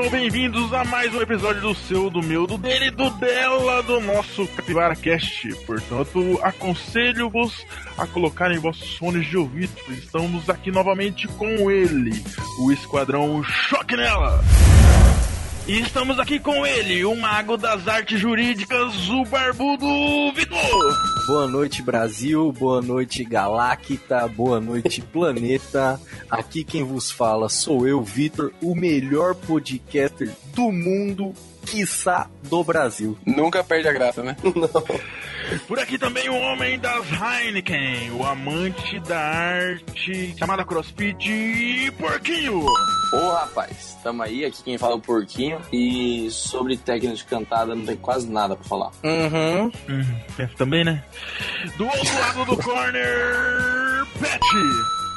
Sejam bem-vindos a mais um episódio do seu, do meu, do dele, do dela, do nosso Capivara Cast. Portanto, aconselho-vos a colocarem vossos fones de ouvido, estamos aqui novamente com ele, o Esquadrão Choque Nela. E estamos aqui com ele, o mago das artes jurídicas, o barbudo Vitor. Boa noite, Brasil. Boa noite, Galacta. Boa noite, planeta. Aqui quem vos fala sou eu, Vitor, o melhor podcaster do mundo, quiçá do Brasil. Nunca perde a graça, né? Por aqui também o homem das Heineken, o amante da arte chamada CrossFit e Porquinho. Ô rapaz, tamo aí, aqui quem fala é o Porquinho. E sobre técnica de cantada não tem quase nada pra falar. Uhum. Hum, também, né? Do outro lado do corner, Pet.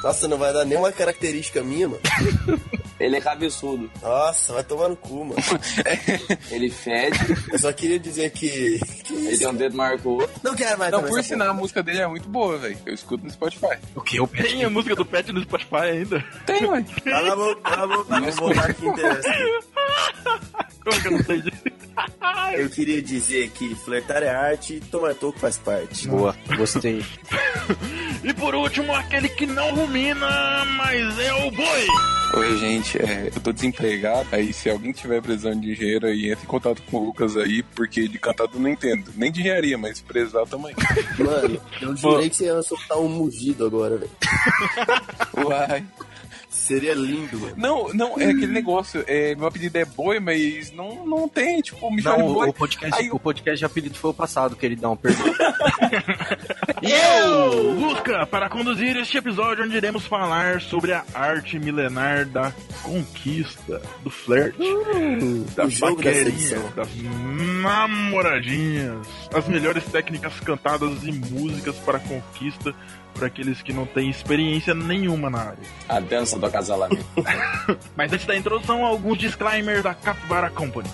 Nossa, não vai dar nenhuma característica minha, mano. Ele é cabeçudo, Nossa, vai tomar no cu, mano. ele fede, Eu só queria dizer que. que ele tem um dedo maior que o outro. Não quero mais Não, por sinal, a música dele é muito boa, velho. Eu escuto no Spotify. O que eu Tem a música do Pet no Spotify ainda? Tem, ué. porra. Cala a boca, cala a boca. Vamos voltar aqui interessa. Como que eu não sei disso? Eu queria dizer que flertar é arte e tomar toco faz parte. Boa, gostei. E por último, aquele que não rumina, mas é o boi. Oi, gente, é, eu tô desempregado. Aí, se alguém tiver precisando de engenheiro aí, entre em contato com o Lucas aí, porque de cantado eu não entendo. Nem de engenharia, mas precisar também. Mano, eu jurei que você ia soltar um mugido agora, velho. Uai. Seria lindo, mano. Não, não, é aquele negócio. É, meu apelido é boi, mas não, não tem, tipo, me Não, o, boi. o podcast, Aí- o podcast de apelido foi o passado, queridão, perdão. Eu, Luca, para conduzir este episódio onde iremos falar sobre a arte milenar da conquista, do flerte, jogo da paquerinha, das namoradinhas, as melhores técnicas cantadas e músicas para conquista para aqueles que não têm experiência nenhuma na área. A dança do acasalamento. Mas antes da introdução, alguns disclaimers da Capivara Company.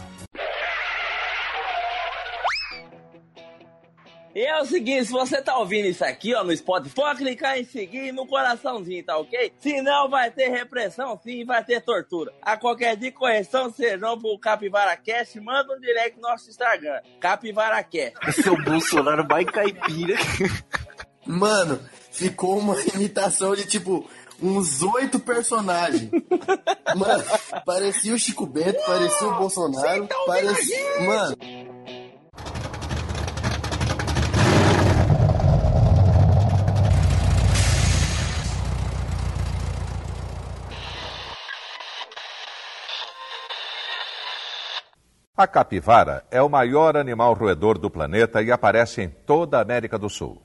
E é o seguinte, se você tá ouvindo isso aqui, ó, no Spotify, pode clicar em seguir no coraçãozinho, tá ok? Senão vai ter repressão, sim, vai ter tortura. A qualquer dia, correção, sejam pro Capivara Cast, manda um direct no nosso Instagram, Capivara Cast. Seu Bolsonaro vai caipira. Mano, ficou uma imitação de tipo. Uns oito personagens. Mano, parecia o Chico Bento, parecia o Bolsonaro, parecia. Mano, A capivara é o maior animal roedor do planeta e aparece em toda a América do Sul.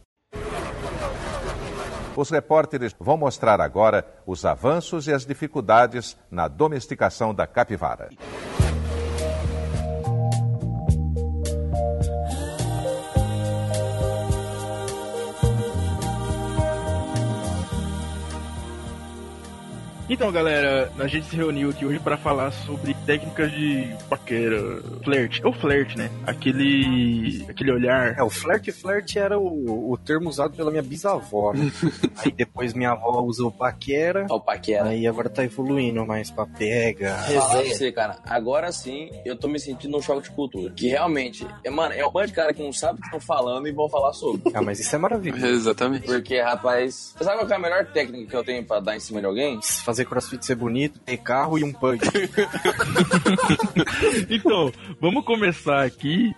Os repórteres vão mostrar agora os avanços e as dificuldades na domesticação da capivara. Então, galera, a gente se reuniu aqui hoje para falar sobre técnicas de paquera, flerte, ou flerte, né? Aquele, aquele olhar. É, o flerte flerte era o, o termo usado pela minha bisavó. né? Aí depois minha avó usou paquera. Ó, o Paquera. Aí agora tá evoluindo mais pra pega. Você, cara, agora sim eu tô me sentindo um choque de cultura. Que realmente, é, mano, é um bando de cara que não sabe o que estão falando e vão falar sobre. Ah, mas isso é maravilhoso. Exatamente. Porque, rapaz, você sabe qual é a melhor técnica que eu tenho pra dar em cima de alguém? Fazer crossfit ser bonito, ter carro e um pug. Então, vamos começar aqui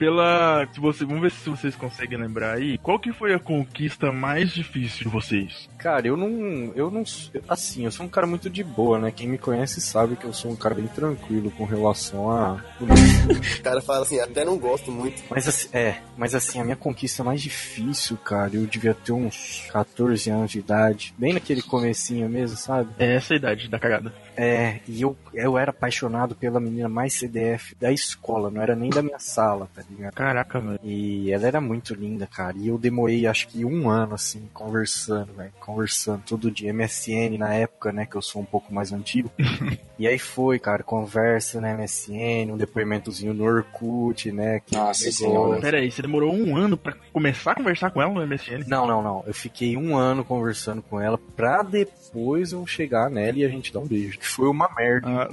pela. Se você, vamos ver se vocês conseguem lembrar aí. Qual que foi a conquista mais difícil de vocês? Cara, eu não. Eu não. Assim, eu sou um cara muito de boa, né? Quem me conhece sabe que eu sou um cara bem tranquilo com relação a. o cara fala assim, até não gosto muito. Mas assim, é, mas assim, a minha conquista mais difícil, cara, eu devia ter uns 14 anos de idade, bem naquele comecinho mesmo, sabe? É essa a idade da cagada. É, e eu, eu era apaixonado pela menina mais CDF da escola, não era nem da minha sala, tá ligado? Caraca, velho. E ela era muito linda, cara. E eu demorei acho que um ano, assim, conversando, velho. Conversando todo dia. MSN na época, né? Que eu sou um pouco mais antigo. e aí foi, cara, conversa na MSN, um depoimentozinho no Orkut, né? Que Nossa pegou- senhora. Pera aí, você demorou um ano pra começar a conversar com ela no MSN? Não, não, não. Eu fiquei um ano conversando com ela pra depois eu chegar nela e a gente dar um beijo. Que foi uma merda. Ah.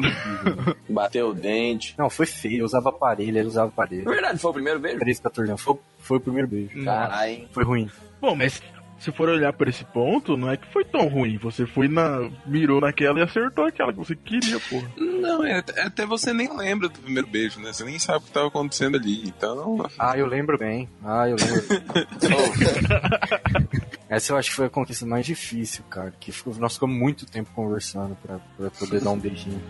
Bateu o dente. não, foi feio. Eu usava aparelho, ela usava aparelho. Na verdade, foi o primeiro beijo? 13, 14 anos. Foi, foi o primeiro beijo. Caralho, hein? Foi ruim. Bom, mas se for olhar por esse ponto, não é que foi tão ruim. Você foi na. mirou naquela e acertou aquela que você queria, porra. Não, é, até- até você nem lembra do primeiro beijo, né? Você nem sabe o que tava acontecendo ali. Então, Ah, eu lembro bem. Ah, eu lembro. Essa eu acho que foi a conquista mais difícil, cara. Que ficou- nós ficamos muito tempo conversando pra, pra poder dar um beijinho.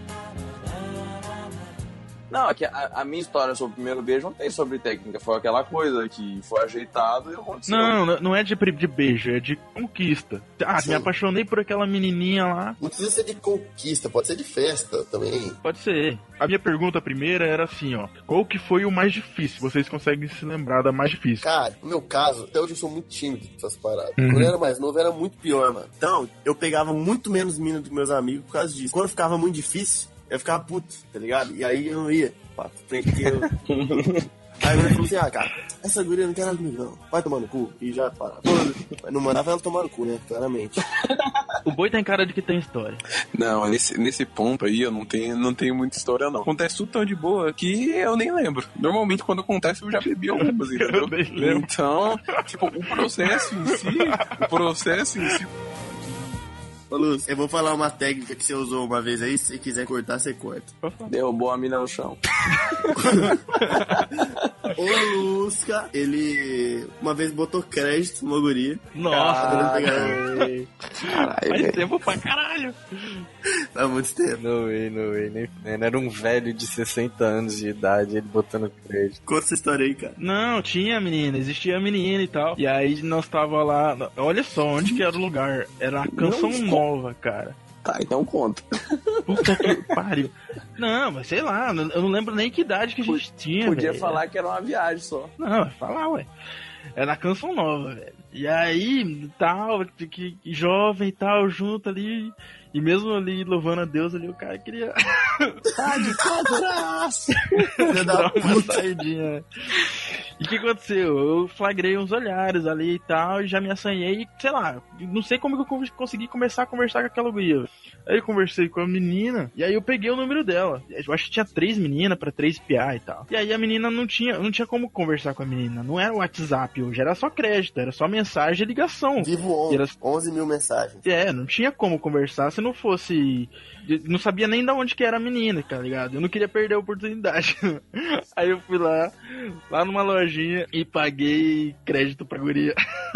Não, é que a, a minha história sobre o primeiro beijo não tem sobre técnica. Foi aquela coisa que foi ajeitado e aconteceu. Não, não- não é de, de beijo, é de conquista. Ah, Sim. me apaixonei por aquela menininha lá. Não precisa ser de conquista, pode ser de festa também. Pode ser. A minha pergunta primeira era assim, ó. Qual que foi o mais difícil? Vocês conseguem se lembrar da mais difícil? Cara, no meu caso, até hoje eu sou muito tímido com essas paradas. Uhum. Quando eu era mais novo, era muito pior, mano. Então, eu pegava muito menos mina do que meus amigos por causa disso. Quando ficava muito difícil, eu ficava puto, tá ligado? E aí eu não ia. Pra frente que eu... Aí eu falou assim, ah, cara, essa guria não quer nada comigo, não. Vai tomar no cu. E já para. Não mandava ela tomar no cu, né? Claramente. O boi tem cara de que tem história. não, nesse, nesse ponto aí eu não tenho, não tenho muita história, não. Acontece tudo tão de boa que eu nem lembro. Normalmente, quando acontece, eu já bebi algumas, entendeu? Eu nem lembro. Então, tipo, o processo em si, o processo em si Ô, Luz, eu vou falar uma técnica que você usou uma vez aí. Se quiser cortar, você corta. Derrubou a mina no chão. O Lusca, ele uma vez botou crédito numa guria. Nossa, Caralho, faz velho. tempo pra caralho. Há muito tempo. No way, no way, nem. Era um velho de 60 anos de idade, ele botando crédito. Conta essa história aí, cara. Não, tinha menina, existia menina e tal. E aí nós tava lá. Olha só onde que era o lugar. Era a canção nova, cara. Tá, então conta. Puta que pariu. Não, mas sei lá, eu não lembro nem que idade que a gente tinha. Podia velho. falar que era uma viagem só. Não, falar, ué. É na canção nova, velho. E aí, tal, que, que jovem e tal, junto ali. E mesmo ali louvando a Deus ali, o cara queria Tá de quadraço. Dar uma saidinha. E o que aconteceu? Eu flagrei uns olhares ali e tal, e já me assanhei, e, sei lá, não sei como que eu con- consegui começar a conversar com aquela guria. Aí eu conversei com a menina, e aí eu peguei o número dela. Eu acho que tinha três meninas pra três PA e tal. E aí a menina não tinha, não tinha como conversar com a menina. Não era WhatsApp hoje, era só crédito, era só mensagem e ligação. Vivo E 11, era- 11 mil mensagens. É, não tinha como conversar se não fosse. Não sabia nem de onde que era a menina, tá ligado? Eu não queria perder a oportunidade. Aí eu fui lá, lá numa lojinha e paguei crédito pra guria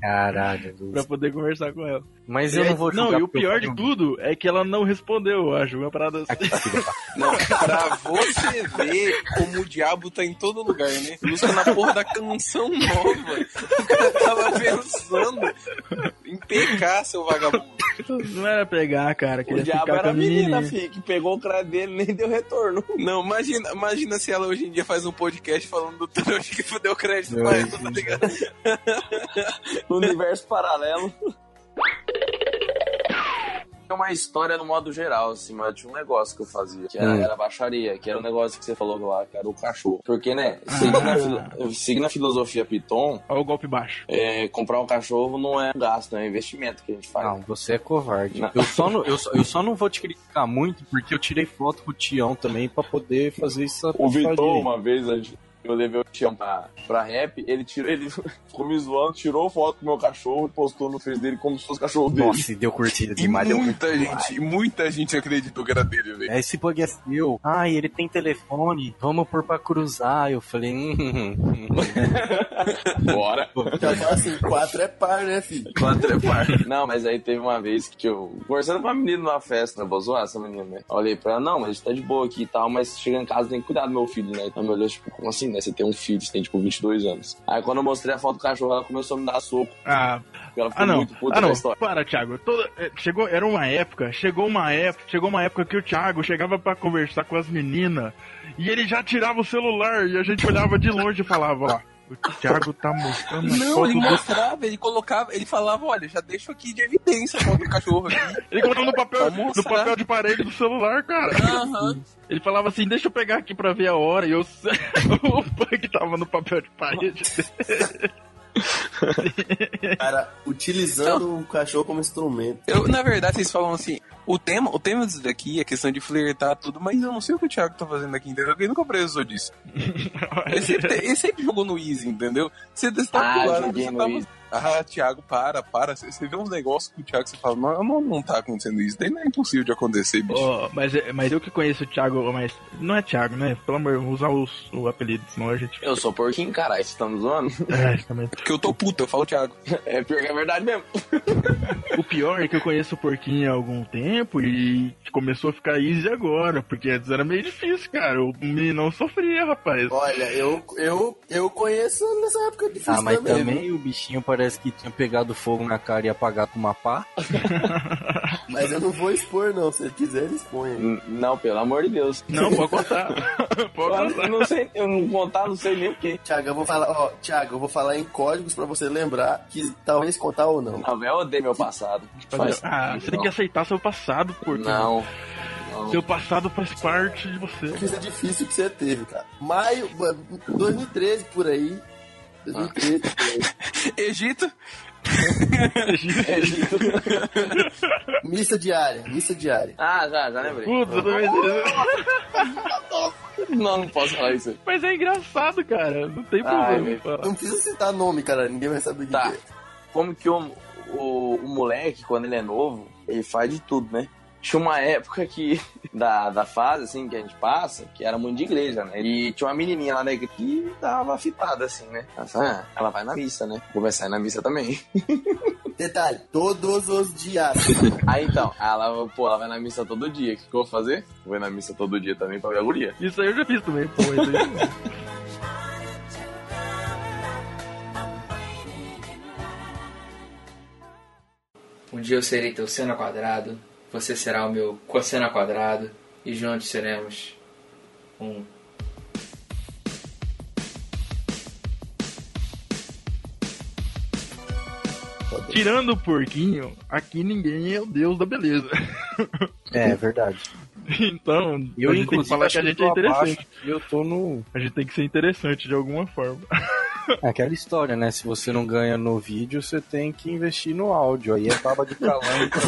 Caralho, pra poder conversar com ela. Mas eu aí- não vou Não, e o pior de tudo é que ela não respondeu, eu acho. Uma parada assim. Não, pra você ver como o diabo tá em todo lugar, né? Busca na porra da canção nova. O cara tava pensando em pegar, seu vagabundo. Não era pegar, cara. O diabo era a a menina, filho, que pegou o crédito dele e nem deu retorno. Não, imagina, imagina se ela hoje em dia faz um podcast falando do trouxa que fudeu crédito Não, pra ela, tá ligado? No universo paralelo. É uma história no modo geral, assim, mas tinha um negócio que eu fazia, que era, Hum. era baixaria, que era o negócio que você falou lá, que era o cachorro. Porque, né, seguindo, a, filo- seguindo a filosofia Piton, Olha o golpe baixo. é, comprar um cachorro não é um gasto, é um investimento que a gente faz. Não, você é covarde. Não. Eu só, não, eu, só, eu só não vou te criticar muito porque eu tirei foto com o Tião também pra poder fazer isso. O Vitor, uma vez, a gente- eu levei Tião pra, rap, ele tirou, ele ficou me zoando, tirou foto do meu cachorro e postou no Face dele como se fosse o cachorro dele. Nossa, e deu curtida E demais. Deu muita curtida gente, e muita gente acreditou que era dele, velho. É, esse bug é seu. E ele tem telefone. Vamos pôr pra cruzar. Eu falei, hum, hum, hum. Bora. Já fala assim, quatro é par, né, filho? Quatro é par. Não, mas aí teve uma vez que eu, conversando com uma menina numa festa, né? Vou zoar essa menina, né? Olhei pra ela, não, mas a gente tá de boa aqui e tal, mas chega em casa tem que cuidar do meu filho, né? Ela me olhou, tipo, como assim, né? Você tem um filho, você tem, tipo, 22 anos. Aí quando eu mostrei a foto do cachorro, ela começou a me dar soco. Ah, ela ficou Ah não, muito puta ah não, história. para Thiago, toda, é, chegou, era uma época, chegou uma época, chegou uma época que o Thiago chegava pra conversar com as meninas e ele já tirava o celular e a gente olhava de longe e falava, ó, o Thiago tá mostrando Não, ele do... mostrava, ele colocava, ele falava, olha, já deixo aqui de evidência a foto do cachorro aqui. Ele colocou no papel, no papel de parede do celular, cara. Aham. Ele falava assim, deixa eu pegar aqui pra ver a hora e eu o Punk tava no papel de parede. Cara, utilizando o cachorro como instrumento. Eu, na verdade, vocês falam assim, o tema, o tema disso daqui é questão de flertar tudo, mas eu não sei o que o Thiago tá fazendo aqui, entendeu? Ele nunca precisou disso. Ele sempre, ele sempre jogou no easy, entendeu? Você está Ah, do lado, joguei você no tava- easy. Ah, Thiago, para, para. Você, vê uns negócios com o Thiago, você fala, não, não, não tá acontecendo isso. Daí não é impossível de acontecer, bicho. Ó, mas, mas eu que conheço o Thiago, mas não é Thiago, né? Pelo amor, vou usar os, o apelido, senão a gente. Eu sou porquinho, caralho, vocês estão me zoando? É, também. Porque eu tô puto, eu falo Thiago. É pior que é verdade mesmo. O pior é que eu conheço o Porquinho há algum tempo e começou a ficar easy agora, porque antes era meio difícil, cara. O meninão sofria, rapaz. Olha, eu, eu, eu conheço nessa época difícil Ah, mas também. também o bichinho parece que tinha pegado fogo na cara e apagado com uma pá. Mas eu não vou expor, não. Se ele quiser, ele expõe. N- Não, pelo amor de Deus. Não, pode contar. pode Eu contar. não sei, eu não contar, não sei nem o que. Tiago, eu vou falar, ó, Tiago, eu vou falar em códigos pra você lembrar que talvez contar ou não. Não, eu odeio meu passado. Faz- Ah, você tem que aceitar seu passado, Porquinho. Não. não. Seu passado faz parte de você. Isso é difícil que você teve, cara. Maio, mano, 2013 por aí. 2013 por aí. Egito, Egito. Missa diária, missa diária. Ah, já, já lembrei. Eu também. Não, não posso falar isso aí. Mas é engraçado, cara. Não tem Ai, problema. Não precisa citar nome, cara. Ninguém vai saber de Tá. quê. Como que o, o, o moleque, quando ele é novo, ele faz de tudo, né? Tinha uma época que, da, da fase, assim, que a gente passa, que era muito de igreja, né? E tinha uma menininha lá na igreja que tava fitada, assim, né? Ela, ah, ela vai na missa, né? Vou começar a ir na missa também. Detalhe, todos os dias. Aí então, ela, pô, ela vai na missa todo dia. O que, que eu vou fazer? Vou ir na missa todo dia também pra ver a guria. Isso aí eu já fiz também, pô. Isso aí. Um dia eu serei teu seno ao quadrado, você será o meu cosseno ao quadrado, e juntos seremos um. Tirando o porquinho, aqui ninguém é o deus da beleza. É, verdade. Então, Eu, a gente tem que inclusive, falar acho que a gente eu é interessante. abaixo eu tô no... A gente tem que ser interessante de alguma forma. É aquela história, né? Se você não ganha no vídeo, você tem que investir no áudio. Aí é baba de calango pra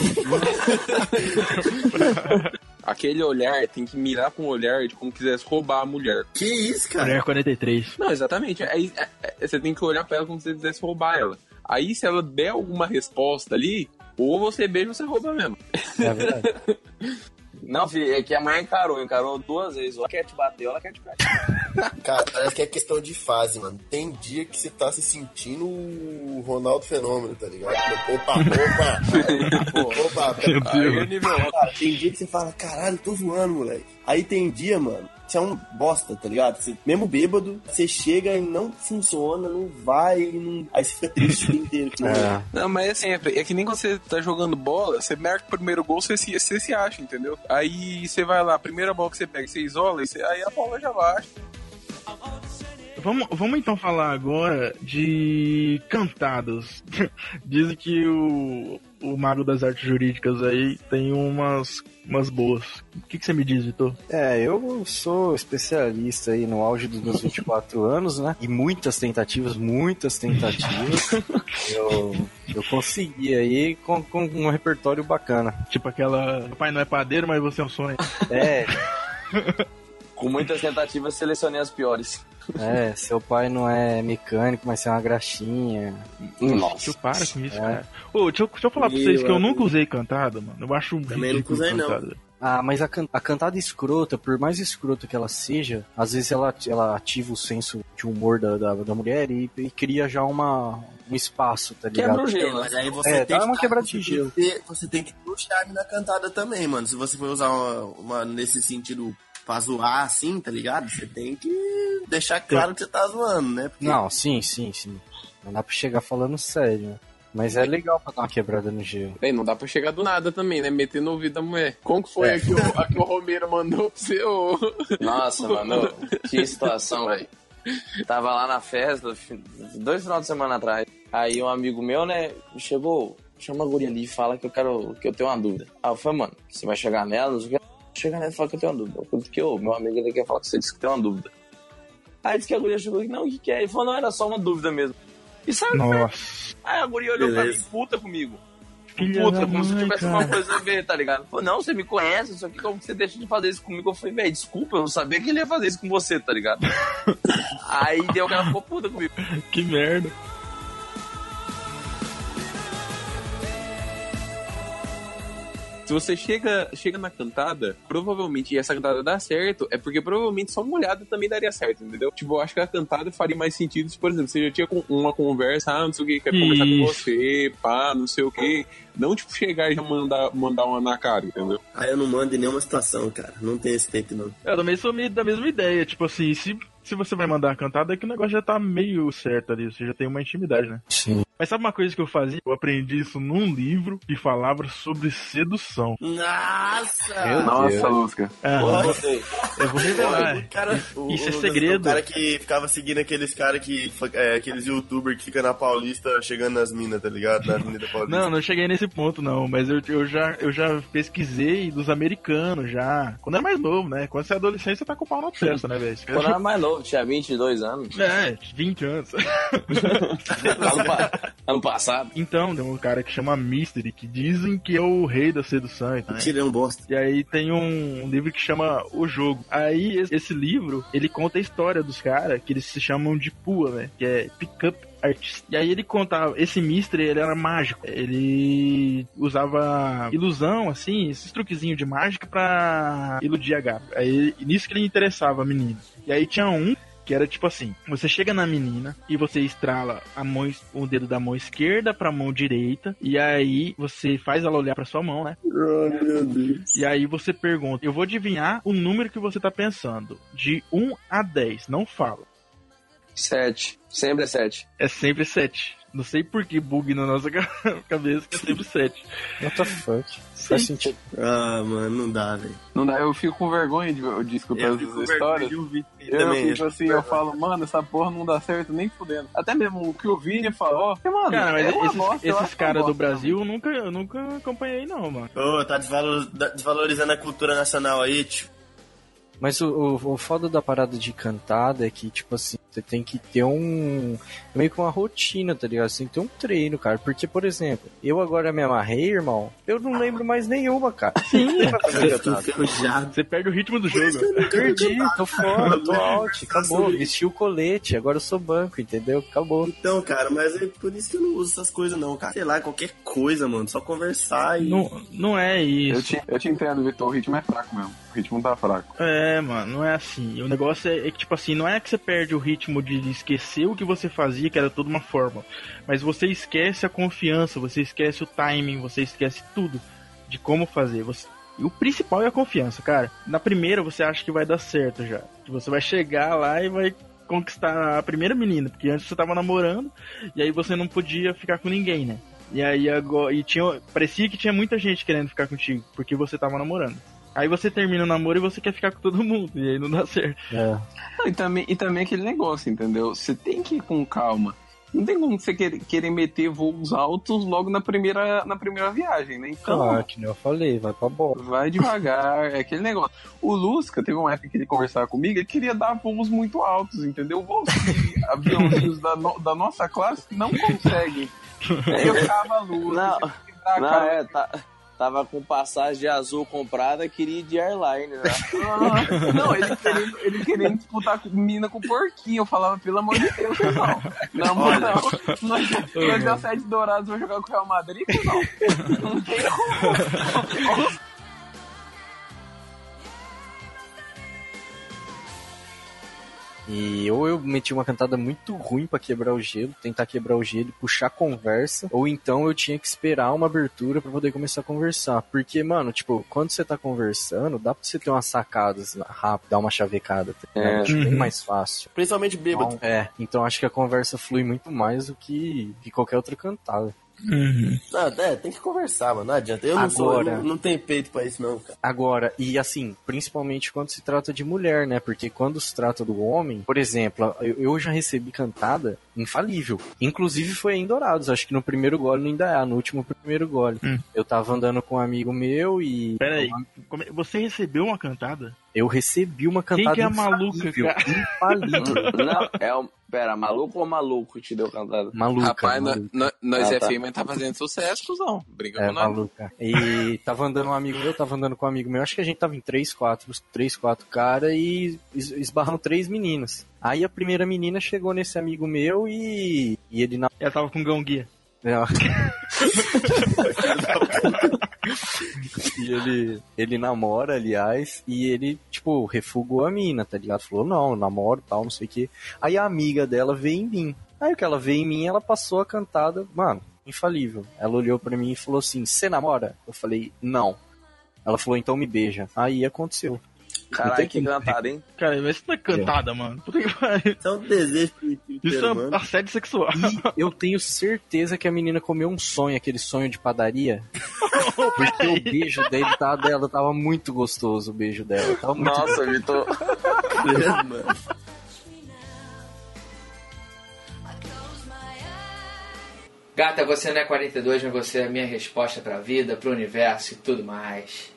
aquele olhar tem que mirar com o olhar de como quisesse roubar a mulher. Que isso, cara? Mulher 43. Não, exatamente. Aí é- é- você tem que olhar pra ela como se você quisesse roubar ela. Aí se ela der alguma resposta ali, ou você beija ou você rouba mesmo. É verdade. Não, filho, é que a mãe encarou, encarou duas vezes. Ela quer te bater, ela quer te bater. Cara, parece que é questão de fase, mano. Tem dia que você tá se sentindo o Ronaldo Fenômeno, tá ligado? Opa, opa! opa! Aí é. Cara, tem dia que você fala, caralho, tô voando, moleque. Aí tem dia, mano, você é um bosta, tá ligado? Você, mesmo bêbado, você chega e não funciona, não vai, não... aí você fica triste o dia inteiro. que não- É. Não, mas é sempre. É que nem quando você tá jogando bola, você marca o primeiro gol, você se, você se acha, entendeu? Aí você vai lá, a primeira bola que você pega, você isola, e você- aí a bola já baixa. Vamos, vamos então falar agora de cantados. Dizem que o, o Mago das Artes Jurídicas aí tem umas, umas boas. O que, que você me diz, Vitor? É, eu sou especialista aí no auge dos meus 24 anos, né? E muitas tentativas, muitas tentativas. eu, eu consegui aí com, com um repertório bacana. Tipo aquela. Pai não é padeiro, mas você é um sonho. É, Com muitas tentativas, selecionei as piores. é, seu pai não é mecânico, mas é uma graxinha. Deixa eu para com isso, É. cara. Ô, deixa eu, deixa eu falar pra Meu vocês que eu nunca usei cantada, mano. Eu acho Também ridículo nunca usei, não. cantada. Ah, mas a, can- a cantada escrota, por mais escrota que ela seja, às vezes ela, ela ativa o senso de humor da, da, da mulher e, e cria já uma, um espaço, tá ligado? Quebra o gelo, mas né? aí você É, tem dá uma que- quebrada de você gelo. ter- Você tem que ter o charme na cantada também, mano. Se você for usar uma, uma nesse sentido pra zoar assim, tá ligado? Você tem que deixar claro que você tá zoando, né? Porque Não, sim, sim, sim. Não dá pra chegar falando sério. né? Mas é legal pra dar uma quebrada no gelo. Bem, não dá pra chegar do nada também, né? Meter no ouvido da mulher. Como que foi É. a, que o, a que o Romero mandou você? ô? Nossa, mano, que situação, velho. Tava lá na festa, dois finais de semana atrás. Aí um amigo meu, né, chegou, chama a guria ali e fala que eu quero, que eu tenho uma dúvida. Aí eu falei, mano, você vai chegar nela, não sei o que. Chega nela e fala que eu tenho uma dúvida. Eu falei, que ô, meu amigo ele quer falar que você disse que tem uma dúvida. Aí disse que a guria chegou e não, o que que é? Ele falou, não, era só uma dúvida mesmo. E saiu. Nossa. Aí a guria olhou pra mim, Beleza. puta comigo. Filha Puta, como se mãe, tivesse cara. uma coisa a ver, tá ligado? Falou, não, você me conhece, só que como você deixa de fazer isso comigo? Eu falei, velho, desculpa, eu não sabia que ele ia fazer isso com você, tá ligado? Aí deu que ela ficou puta comigo. Que merda. Se você chega, chega na cantada, provavelmente, e essa cantada dá certo, é porque provavelmente só uma olhada também daria certo, entendeu? Tipo, eu acho que a cantada faria mais sentido se, por exemplo, você já tinha com- uma conversa, ah, não sei o que, quero conversar com você, pá, não sei o que. Não, tipo, chegar e já mandar, mandar uma na cara, entendeu? Aí eu não mando em nenhuma situação, cara. Não tem esse tempo, não. Eu também sou meio da mesma ideia. Tipo assim, se, se você vai mandar a cantada, é que o negócio já tá meio certo ali. Você já tem uma intimidade, né? Sim. Mas sabe uma coisa que eu fazia? Eu aprendi isso num livro que falava sobre sedução. Nossa! Meu Nossa, Deus. Lusca. Gostei. eu vou revelar. O cara, o, Isso é o- segredo. O cara que ficava seguindo aqueles caras que. É, aqueles youtubers que ficam na Paulista chegando nas minas, tá ligado? Na Avenida Paulista. Não, não cheguei nesse ponto, não. Mas eu, eu, já, eu já pesquisei dos americanos já. Quando é mais novo, né? Quando você é adolescente, você tá com o pau na testa, né, velho? Quando eu era mais novo, tinha 22 anos. É, 20 anos. Ano, pa- ano passado. Então, tem um cara que chama Mystery, que dizem que é o rei da sedução e tal. Mentira, é um bosta. E aí tem um, livro que chama O Jogo. Aí esse, livro, ele conta a história dos caras, que eles se chamam de PUA, né? Que é Pickup Artist. E aí ele contava, esse Mystery, ele era mágico. Ele usava ilusão, assim, esses truquezinhos de mágica pra iludir a gata. Aí nisso que ele interessava a menina. E aí tinha um que era tipo assim: você chega na menina e você estrala a mão, o dedo da mão esquerda pra mão direita, e aí você faz ela olhar pra sua mão, né? Oh, meu Deus. E aí você pergunta: eu vou adivinhar o número que você tá pensando, de 1 a 10, não fala. 7. Sempre é 7. É sempre 7. Não sei por que bug na nossa ca- cabeça que é sempre 7. What the fuck? Faz sentido. Ah, mano, não dá, velho. Não dá, eu fico com vergonha de, de escutar Eu essas fico com histórias. vergonha de ouvir Eu também. fico assim, eu falo, mano, essa porra não dá certo nem fudendo. Até mesmo o que o Vini falou, porque, mano, Cara, mas é esses, bosta, eu esses caras do Brasil eu nunca, eu nunca acompanhei, não, mano. Ô, tá desvalor- da- desvalorizando a cultura nacional aí, tio. Mas o, o, o foda da parada de cantada é que, tipo assim, você tem que ter um. meio que uma rotina, tá ligado? Você tem que ter um treino, cara. Porque, por exemplo, eu agora me amarrei, irmão, eu não lembro mais nenhuma, cara. Sim, Eu. Você perde o ritmo do jogo. perdi, tô fora, tô out, acabou. Vesti o colete, agora eu sou banco, entendeu? Acabou. Então, cara, mas é por isso que eu não uso essas coisas, não, cara. Sei lá, qualquer coisa, mano. Só conversar e. Não, não é Eu isso. te, eu te entendo, Vitor, o ritmo é fraco mesmo. O ritmo tá fraco. É, mano, não é assim. O negócio é, é que, tipo assim, não é que você perde o ritmo de esquecer o que você fazia, que era toda uma forma. Mas você esquece a confiança, você esquece o timing, você esquece tudo de como fazer. Você... E o principal é a confiança, cara. Na primeira você acha que vai dar certo já. Que você vai chegar lá e vai conquistar a primeira menina, porque antes você tava namorando e aí você não podia ficar com ninguém, né? E aí agora e tinha parecia que tinha muita gente querendo ficar contigo, porque você tava namorando. Aí você termina o namoro e você quer ficar com todo mundo, e aí não dá certo. É. E também, e também aquele negócio, entendeu? Você tem que ir com calma. Não tem como você querer, querer meter voos altos logo na primeira, na primeira viagem, né? Então, Ah, que nem eu falei, vai pra bola. vai devagar, é aquele negócio. O Lusca, teve uma época que ele conversava comigo, ele queria dar voos muito altos, entendeu? Voos que aviãozinhos da, no- da nossa classe não conseguem. Aí eu ficava Lusca, Não, Não, é, tá, tava com passagem de azul comprada, queria ir de airline, né? Ah, Não, ele querendo, ele querendo disputar com mina com porquinho. Eu falava, pelo amor de Deus, não. Não, não, não. Nós, nós deu sete dourados, jogar com o Real Madrid, não. Não tem como. E ou eu meti uma cantada muito ruim pra quebrar o gelo, tentar quebrar o gelo, e puxar a conversa, ou então eu tinha que esperar uma abertura pra poder começar a conversar. Porque, mano, tipo, quando você tá conversando, dá pra você ter umas sacadas rápidas, dar uma chavecada, tá? É. Acho bem Uhum. mais fácil. Principalmente bêbado. Então, é, então acho que a conversa flui muito mais do que, que qualquer outra cantada. Uhum. Não, é, tem que conversar, mano. Não adianta. Eu não sou, Agora- eu não, não tenho peito pra isso, não, cara. Agora, e assim, principalmente quando se trata de mulher, né? Porque quando se trata do homem, por exemplo, eu, eu já recebi cantada infalível. Inclusive foi em Dourados, acho que no primeiro gole ainda é, no último primeiro gole. Hum. Eu tava andando com um amigo meu e Pera aí, como é- você recebeu uma cantada? eu recebi uma Quem cantada que é a maluca, infalível, cara? infalível. Não, é um. Pera, maluco ou maluco que te deu cantada? Maluca. Rapaz, maluca. nó- nós Ah, é tá. feio, mas tá fazendo sucesso, cuzão. Briga É, com nós. maluca. E tava andando um amigo meu, tava andando com um amigo meu, acho que a gente tava em três, quatro, três, quatro cara e es- esbarram três meninas. Aí a primeira menina chegou nesse amigo meu e, e ele na Ela tava com gão guia. Não. e ele, ele namora, aliás, e ele, tipo, refugou a mina, tá ligado? Falou, não, namoro tal, não sei o quê. Aí a amiga dela veio em mim. Aí o que ela veio em mim, ela passou a cantada, mano, infalível. Ela olhou pra mim e falou assim, você namora? Eu falei, não. Ela falou, então me beija. Aí aconteceu. Caralho, que cantada, hein? Cara, mas isso não é cantada, mano. Puta que pariu. Isso é um desejo primitivo Isso é humano. assédio sexual. E eu tenho certeza que a menina comeu um sonho, aquele sonho de padaria. Porque o beijo dele tá, dela tava muito gostoso, o beijo dela. Tava muito Nossa, Vitor. Mano. Gata, você não é 42, mas você é a minha resposta pra vida, pro universo e tudo mais.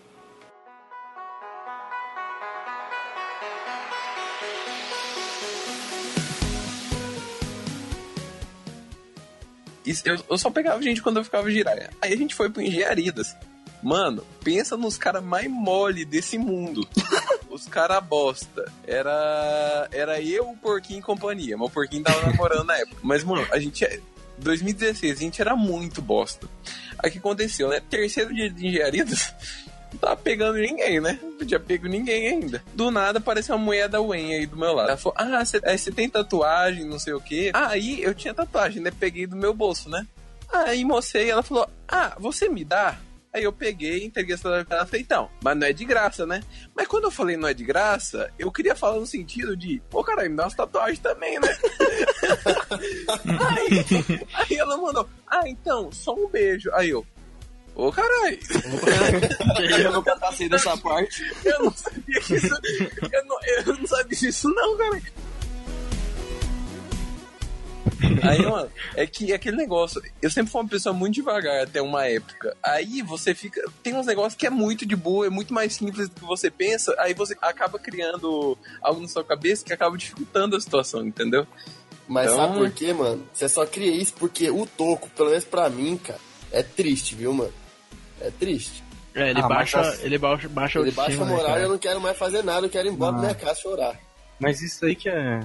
Isso, eu, eu só pegava gente quando eu ficava giraia. Aí a gente foi pro Engenharidas. Mano, pensa nos caras mais mole desse mundo. Os caras bosta. Era. Era eu, o Porquinho e companhia. Mas o Porquinho tava namorando na época. Mas, mano, a gente. é- 2016, a gente era muito bosta. Aí o que aconteceu, né? Terceiro dia de Engenharidas. Tava pegando ninguém, né? Não tinha pego ninguém ainda. Do nada apareceu uma mulher da Wen aí do meu lado. Ela falou: Ah, você é, tem tatuagem, não sei o quê. Aí eu tinha tatuagem, né? Peguei do meu bolso, né? Aí mostrei, ela falou: Ah, você me dá? Aí eu peguei, entreguei essa tatuagem pra ela falei, então, mas não é de graça, né? Mas quando eu falei não é de graça, eu queria falar no sentido de, pô, caralho, me dá umas tatuagens também, né? aí, aí ela mandou, ah, então, só um beijo. Aí eu, ô caralho, Eu nunca passei dessa parte. eu não sabia que isso. Eu não, eu não sabia disso, não, cara. Aí, mano, é que aquele negócio. Eu sempre fui uma pessoa muito devagar até uma época. Aí você fica. Tem uns negócios que é muito de boa, é muito mais simples do que você pensa. Aí você acaba criando algo na sua cabeça que acaba dificultando a situação, entendeu? Mas Então- sabe por quê, mano? Você só cria isso porque o toco, pelo menos pra mim, cara, é triste, viu, mano? É triste. É, ele Ah, mas baixa, as- ele baixa, baixa Ele baixa a né, moral cara? e eu não quero mais fazer nada, eu quero ir embora Ah. pra minha casa chorar. Mas isso aí que é.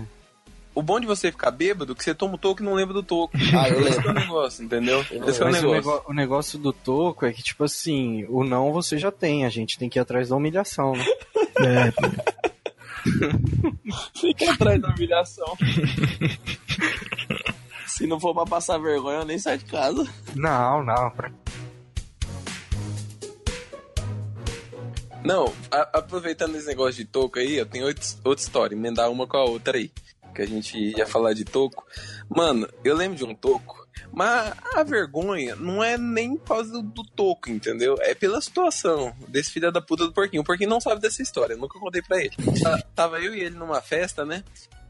O bom de você ficar bêbado é que você toma o toco e não lembra do toco. Ah, eu Esse que é lembro. o negócio, entendeu? Eu Esse é o Mas o, negócio. nego- o negócio do toco é que, tipo assim, o não você já tem, a gente tem que ir atrás da humilhação, né? É, Fica atrás da humilhação. Se não for pra passar vergonha, eu nem saio de casa. Não, não. Não, a- aproveitando esse negócio de toco aí, eu tenho outra, história, emendar uma com a outra aí. Que a gente ia falar de toco. Mano, eu lembro de um toco, mas a vergonha não é nem por causa do, do toco, entendeu? É pela situação desse filho da puta do porquinho. O porquinho não sabe dessa história, nunca contei pra ele. Tá- Tava eu e ele numa festa, né?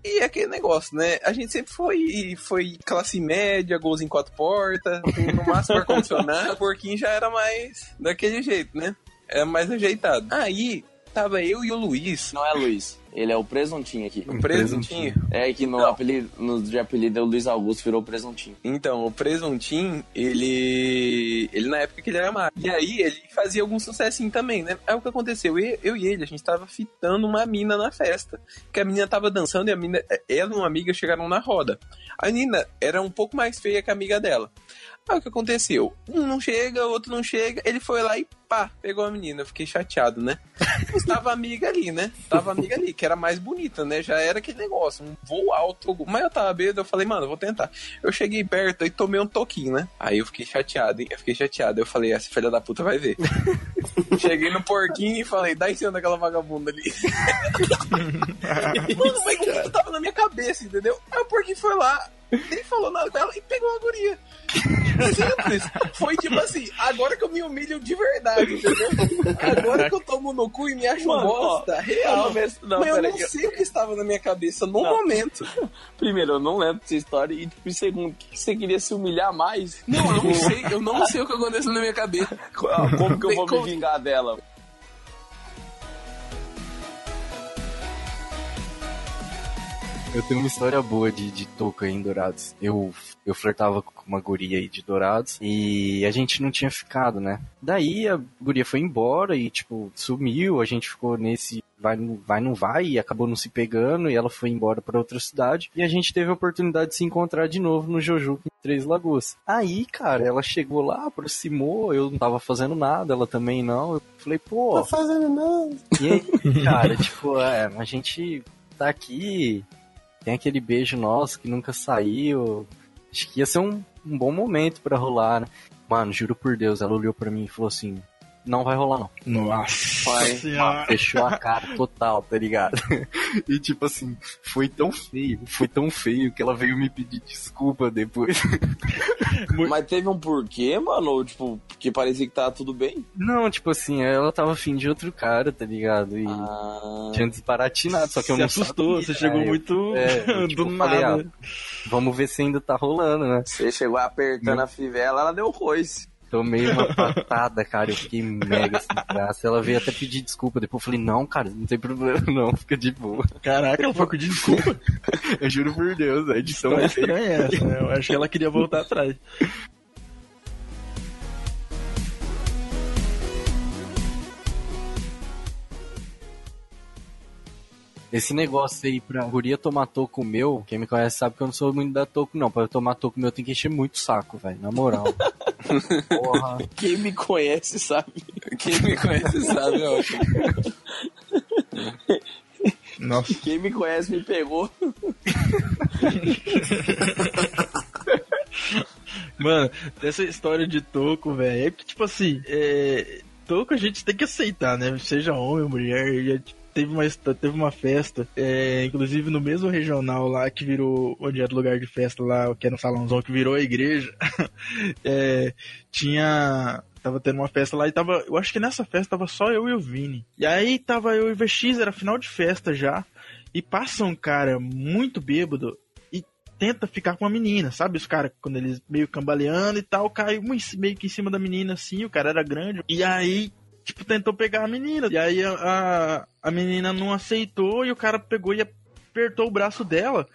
E aquele negócio, né? A gente sempre foi, foi classe média, gols em quatro portas, no máximo ar-condicionado. O porquinho já era mais daquele jeito, né? Era mais ajeitado. Aí, tava eu e o Luiz, Não é Luiz, ele é o presuntinho aqui. um presuntinho. É que no Não. apelido, no de apelido é o Luiz Augusto, virou presuntinho. Então, o presuntinho, ele. Ele na época que ele era magro. E aí ele fazia algum sucessinho também, né? Aí o que aconteceu? Eu, eu e ele, a gente tava fitando uma mina na festa. Que a menina tava dançando e a mina. Ela e uma amiga chegaram na roda. A menina era um pouco mais feia que a amiga dela. Aí o que aconteceu? Um não chega, o outro não chega. Ele foi lá e pá, pegou a menina. Eu fiquei chateado, né? Mas tava amiga ali, né? Tava amiga ali, que era mais bonita, né? Já era aquele negócio, um voo alto. Mas eu tava bêbado, eu falei, mano, eu vou tentar. Eu cheguei perto e tomei um toquinho, né? Aí eu fiquei chateado, hein? Eu fiquei chateado. Eu falei, essa filha da puta vai ver. cheguei no porquinho e falei, dá em cima daquela vagabunda ali. Mano, mas que tava na minha cabeça, entendeu? Aí o porquinho foi lá, nem falou nada com ela e pegou a guria. Simples. Foi tipo assim, agora que eu me humilho de verdade, entendeu? Agora que eu tomo no cu e me acho Mano, ó, bosta, real. não, mas- não, Mas eu não eu- sei o que estava na minha cabeça no Não. momento. Primeiro, eu não lembro dessa história. E tipo, segundo, que você queria se humilhar mais? Não, eu não sei, eu não sei o que aconteceu na minha cabeça. Como que eu vou me vingar dela? Eu tenho uma história boa de, de touca em Dourados. Eu, eu flertava com uma guria aí de Dourados e a gente não tinha ficado, né? Daí a guria foi embora e, tipo, sumiu. A gente ficou nesse vai, não- vai, não vai e acabou não se pegando e ela foi embora pra outra cidade. E a gente teve a oportunidade de se encontrar de novo no Jojuca em Três Lagoas. Aí, cara, ela chegou lá, aproximou, eu não tava fazendo nada, ela também não. Eu falei, pô, fazendo nada. e aí, cara, tipo, é, a gente tá aqui, tem aquele beijo nosso que nunca saiu. Acho que ia ser um, um bom momento pra rolar, né? Mano, juro por Deus, ela olhou pra mim e falou assim: não vai rolar não. Nossa Pai. senhora. Fechou a cara total, tá ligado? E tipo assim, foi tão feio, foi tão feio que ela veio me pedir desculpa depois. Mas teve um porquê, mano? Ou, Tipo, porque parecia que tava tudo bem? Não, tipo assim, ela tava afim de outro cara, tá ligado? E Ah. tinha desbaratinado, só que eu Você não assustou, sabia. você chegou É, muito É, eu, tipo, do falei, nada. ah, vamos ver se ainda tá rolando, né? Você chegou apertando a fivela, ela deu coice. Tomei uma patada, cara, eu fiquei mega sem graça. Ela veio até pedir desculpa, depois eu falei, não, cara, não tem problema não, fica de boa. Caraca, ela foi pedir desculpa. Eu juro por Deus, a edição Então é é estranha essa, né? Eu acho que ela queria voltar atrás. Esse negócio aí pra guria tomar toco meu, quem me conhece sabe que eu não sou muito da toco não, pra eu tomar toco meu tem que encher muito o saco, velho, na moral. Porra. Quem me conhece sabe. Quem me conhece sabe, ó. Nossa. Quem me conhece me pegou. Mano, essa história de toco, velho, é que, tipo assim, é, toco a gente tem que aceitar, né? Seja homem ou mulher, já teve uma, teve uma festa, é, inclusive no mesmo regional lá, que virou, onde era o lugar de festa lá, que era um salãozão, que virou a igreja, é, tinha... Tava tendo uma festa lá e tava. Eu acho que nessa festa tava só eu e o Vini. E aí tava eu e o VX, era final de festa já. E passa um cara muito bêbado e tenta ficar com a menina, sabe? Os caras, quando eles meio cambaleando e tal, cai meio que em cima da menina assim, o cara era grande. E aí, tipo, tentou pegar a menina. E aí a, a, a menina não aceitou e o cara pegou e apertou o braço dela.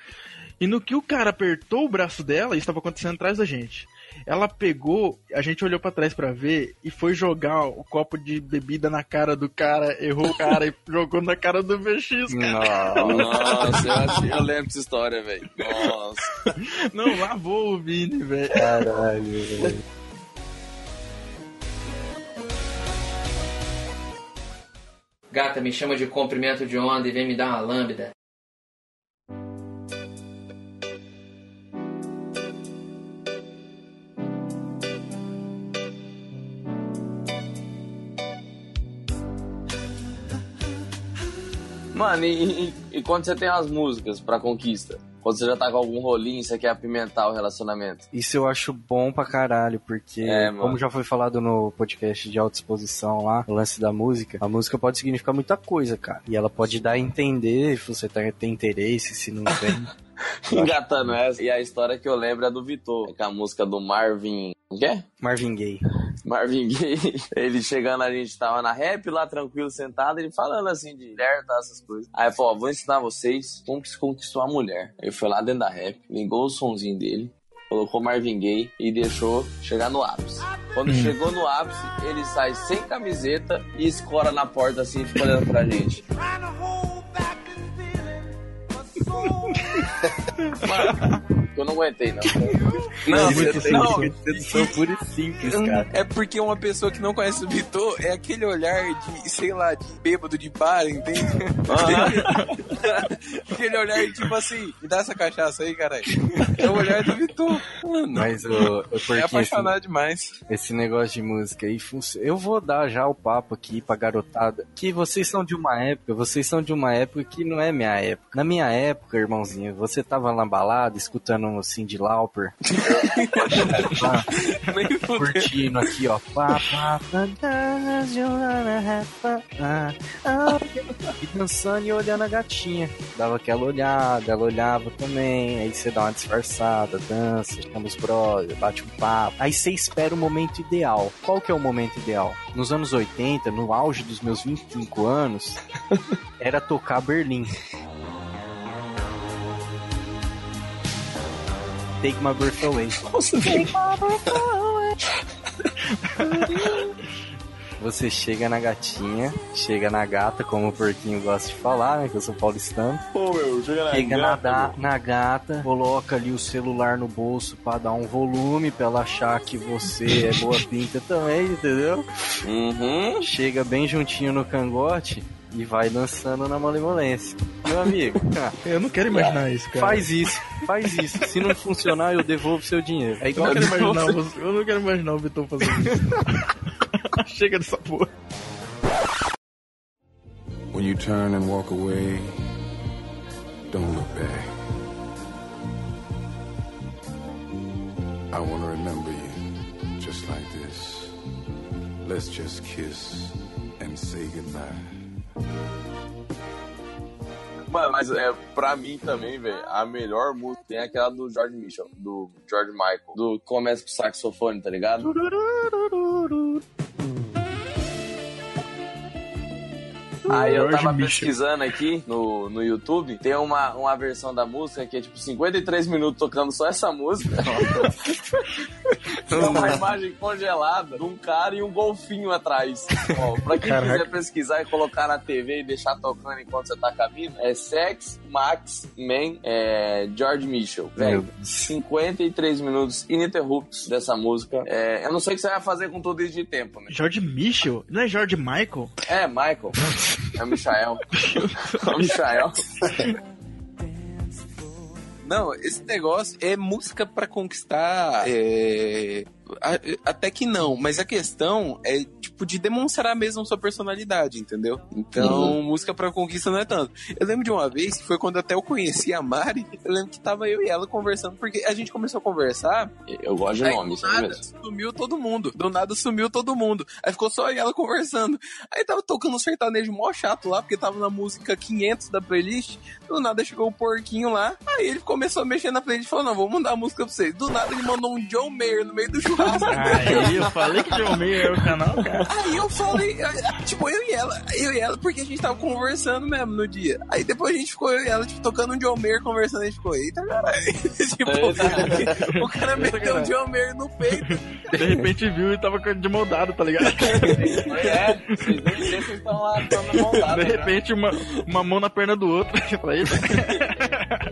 E no que o cara apertou o braço dela, isso estava acontecendo atrás da gente. Ela pegou, a gente olhou pra trás pra ver e foi jogar o copo de bebida na cara do cara, errou o cara e jogou na cara do VX, cara. Nossa, eu, acho- eu lembro dessa história, velho. Nossa. Não, lavou o Vini, velho. Caralho, velho. Gata, me chama de comprimento de onda e vem me dar uma lambda. Mano, e, e- e quando você tem as músicas pra conquista? Quando você já tá com algum rolinho, você quer apimentar o relacionamento? Isso eu acho bom pra caralho, porque, É, como já foi falado no podcast de autoexposição lá, o lance da música, a música pode significar muita coisa, cara. E ela pode dar a entender se você tá, tem interesse, se não tem. Engatando essa. E a história que eu lembro é do Vitor, que é a música do Marvin. O quê? Marvin Gaye. Marvin Gaye. Ele chegando, a gente tava na rap lá, tranquilo, sentado, ele falando assim de mulher, tá, essas coisas. Aí, pô, vou ensinar vocês como que se conquistou a mulher. Ele foi lá dentro da rap, ligou o sonzinho dele, colocou Marvin Gaye e deixou chegar no ápice. Quando chegou no ápice, ele sai sem camiseta e escora na porta assim e fica olhando pra gente. Mano, eu não aguentei, não. Não, você- não, Sedução pura e simples, cara. É porque uma pessoa que não conhece o Vitor é aquele olhar de, sei lá, de bêbado de bar, entende? aquele olhar tipo assim, me dá essa cachaça aí, caralho. É o olhar do Vitor. Mano, Mas eu, eu é porque esse, apaixonado demais. esse negócio de música aí funciona. Eu vou dar já o papo aqui pra garotada. Que vocês são de uma época, vocês são de uma época que não é minha época. Na minha época, irmãozinho, você tava na balada escutando no Cindy Lauper. Nem fudeu. curtindo aqui, ó. Pá, pá, pá. E dançando e olhando a gatinha. Dava aquela olhada, ela olhava também. Aí você dá uma disfarçada, dança, chama os brothers, bate um papo. Aí você espera o momento ideal. Qual que é o momento ideal? Nos anos 80, no auge dos meus 25 anos, era tocar Berlim. Take my breath away. Você chega na gatinha, chega na gata, como o porquinho gosta de falar, né? Que eu sou paulistano. Pô, meu, chega na Chega na, gata, da- na gata, coloca ali o celular no bolso pra dar um volume, pra ela achar que você é boa pinta também, entendeu? Uhum. Chega bem juntinho no cangote e vai dançando na malemolência. Meu amigo, ah, Eu não quero imaginar isso, cara. faz isso, faz isso. Se não funcionar, eu devolvo seu dinheiro. É Eu igual não quero imaginar, você- eu não quero imaginar o Vitor fazendo isso. Chega dessa porra. When you turn and walk away, don't look back. I want to remember you just like this. Let's just kiss and say goodbye. Mano, mas é, pra mim também, velho, a melhor música tem aquela do George Michael, do George Michael, do que começa com saxofone, tá ligado? Aí eu tava pesquisando aqui no, no YouTube, tem uma, uma versão da música que é tipo 53 minutos tocando só essa música. é uma imagem congelada de um cara e um golfinho atrás. Ó, pra quem Caraca. quiser pesquisar e colocar na TV e deixar tocando enquanto você tá caminhando, é Sex, Max, Man, é, George Mitchell. Velho, Deus. 53 minutos ininterruptos dessa música. É, eu não sei o que você vai fazer com tudo isso de tempo, né? George Michel? Não é George Michael? É, Michael. É o Michael. É o Michael. Não, esse negócio é música pra conquistar. é, Até que não, mas a questão é tipo de demonstrar mesmo sua personalidade, entendeu? Então, música pra conquista não é tanto. Eu lembro de uma vez que foi quando até eu conheci a Mari, eu lembro que tava eu e ela conversando, porque a gente começou a conversar, Eu gosto de Aí, nome, do nada, mesmo. sumiu todo mundo. Do nada sumiu todo mundo. Aí ficou só eu e ela conversando. Aí tava tocando um sertanejo mó chato lá, porque tava na música 500 da playlist. Do nada chegou o porquinho lá. Aí ele começou a mexer na playlist e falou: Não, vou mandar a música pra vocês. Do nada ele mandou um John Mayer no meio do churrasco. Aí eu falei que John Mayer é o canal, cara. Aí eu falei, tipo, eu e ela, eu e ela, porque a gente tava conversando mesmo no dia. Aí depois a gente ficou, eu e ela, tipo, tocando um John Mayer conversando, a gente ficou, eita caralho. tipo, o cara meteu um John Mayer no peito. De repente viu e tava de moldado, tá ligado? É, vocês nem sei se vocês estão lá, estão na. De repente, uma, uma mão na perna do outro. Eu falei.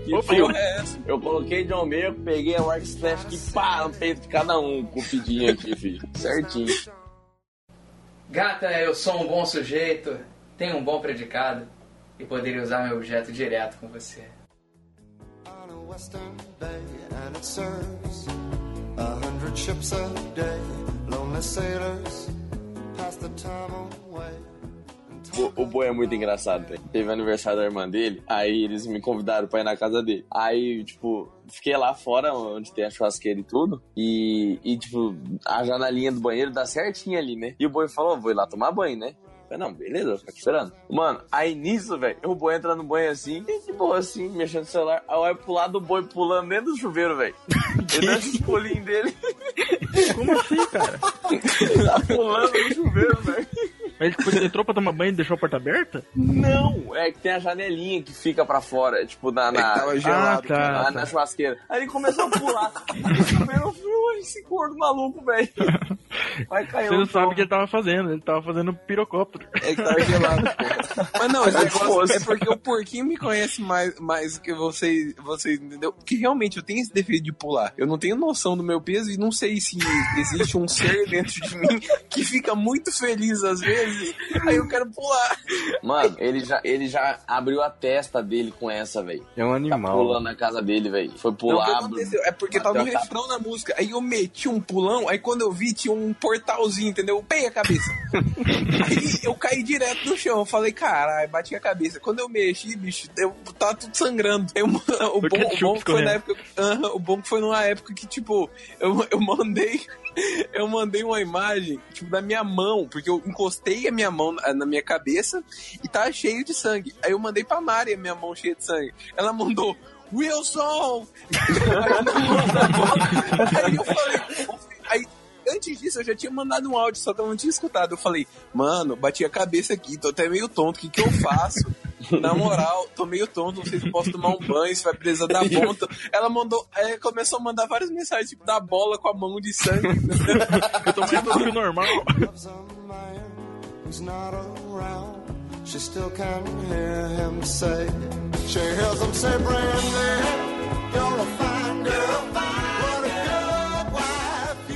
Que Opa, eu, É essa. eu coloquei John Mayer, peguei a Wark Slash que pá, no peito de cada um, com o pedinho aqui, filho. Certinho. Gata, eu sou um bom sujeito, tenho um bom predicado e poderia usar meu objeto direto com você. ships a day. Lonely sailors pass the time away. O, o boi é muito engraçado, velho. Teve aniversário da irmã dele, aí eles me convidaram pra ir na casa dele. Aí, tipo, fiquei lá fora, onde tem a churrasqueira e tudo. E, e, tipo, a janelinha do banheiro dá certinho ali, né? E o boi falou: vou ir lá tomar banho, né? Falei, não, beleza, vou ficar aqui esperando. Mano, aí nisso, velho, o boi entra no banho assim, e de boa assim, mexendo no celular. Aí eu olho pro lado do boi pulando dentro do chuveiro, velho. Ele dá esse pulinho dele, Como assim, cara? tá pulando no chuveiro, velho. Tipo, ele entrou pra tomar banho e deixou a porta aberta? Não, é que tem a janelinha que fica pra fora, tipo, na, É na, tava gelado. Ah, tá. lá na churrasqueira. Aí ele começou a pular. eu falei, esse gordo maluco, velho. Vai cair Você um não sabe o que ele tava fazendo, ele tava fazendo pirocóptero. É que tava gelado, pô. Mas não, esse Mas negócio fosse. é porque o porquinho me conhece mais, mais que vocês, vocês, entendeu? Porque realmente eu tenho esse defeito de pular. Eu não tenho noção do meu peso e não sei se existe um ser dentro de mim que fica muito feliz às vezes. Aí eu quero pular. Mano, ele já, ele já abriu a testa dele com essa, velho. É um Tá animal. pulando na casa dele, velho. Foi Não, o que pular. aconteceu? É porque tava no a capa. refrão da música. Aí eu meti um pulão, aí quando eu vi tinha um portalzinho, entendeu? Pei a cabeça. Aí eu caí direto no chão. Eu falei, caralho, bati a cabeça. Quando eu mexi, bicho, eu tava tudo sangrando. Eu- o, bom, o bom que foi na época. Aham, o bom que foi numa época que, tipo, eu, eu mandei. Eu mandei uma imagem, tipo, da minha mão, porque eu encostei a minha mão na, minha cabeça e tá cheio de sangue. Aí eu mandei pra Mari a minha mão cheia de sangue. Ela mandou, Wilson! aí eu falei, aí antes disso eu já tinha mandado um áudio, só que eu não tinha escutado. Eu falei, mano, bati a cabeça aqui, tô até meio tonto, o que que eu faço? Na moral, tô meio tonto, não sei se eu posso tomar um banho, se vai precisar dar ponta. Ela mandou, é, começou a mandar várias mensagens, tipo, da bola com a mão de sangue. eu tô mais tonto que o normal. She still can hear him say, she hears him say, Brandy, you're a fine girl, wife.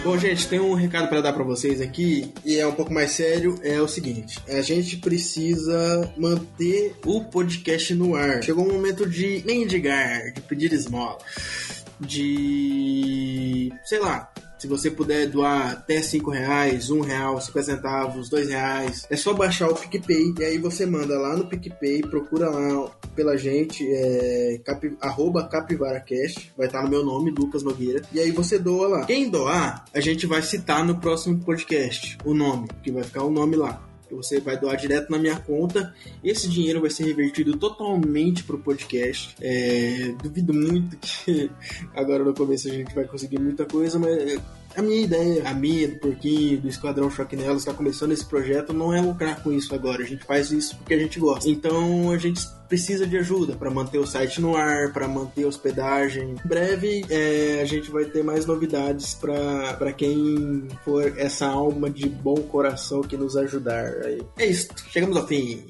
Bom, gente, tem um recado para dar para vocês aqui e é um pouco mais sério. É o seguinte: a gente precisa manter o podcast no ar. Chegou um momento de mendigar, de pedir esmola, de sei lá. Se você puder doar até 5 reais, 1 real, 50 centavos, 2 reais, é só baixar o PicPay e aí você manda lá no PicPay, procura lá pela gente, é, capi, arroba capivaracast, vai estar no meu nome, Lucas Nogueira, e aí você doa lá. Quem doar, a gente vai citar no próximo podcast o nome, que vai ficar o nome lá. Você vai doar direto na minha conta. Esse dinheiro vai ser revertido totalmente pro podcast. É, duvido muito que agora no começo a gente vai conseguir muita coisa, mas a minha ideia, a minha, do Porquinho, do Esquadrão Choquinelo, está começando esse projeto, não é lucrar com isso agora. A gente faz isso porque a gente gosta. Então a gente precisa de ajuda para manter o site no ar, para manter hospedagem. Em breve é, a gente vai ter mais novidades para quem for essa alma de bom coração que nos ajudar. aí. É isso, chegamos ao fim.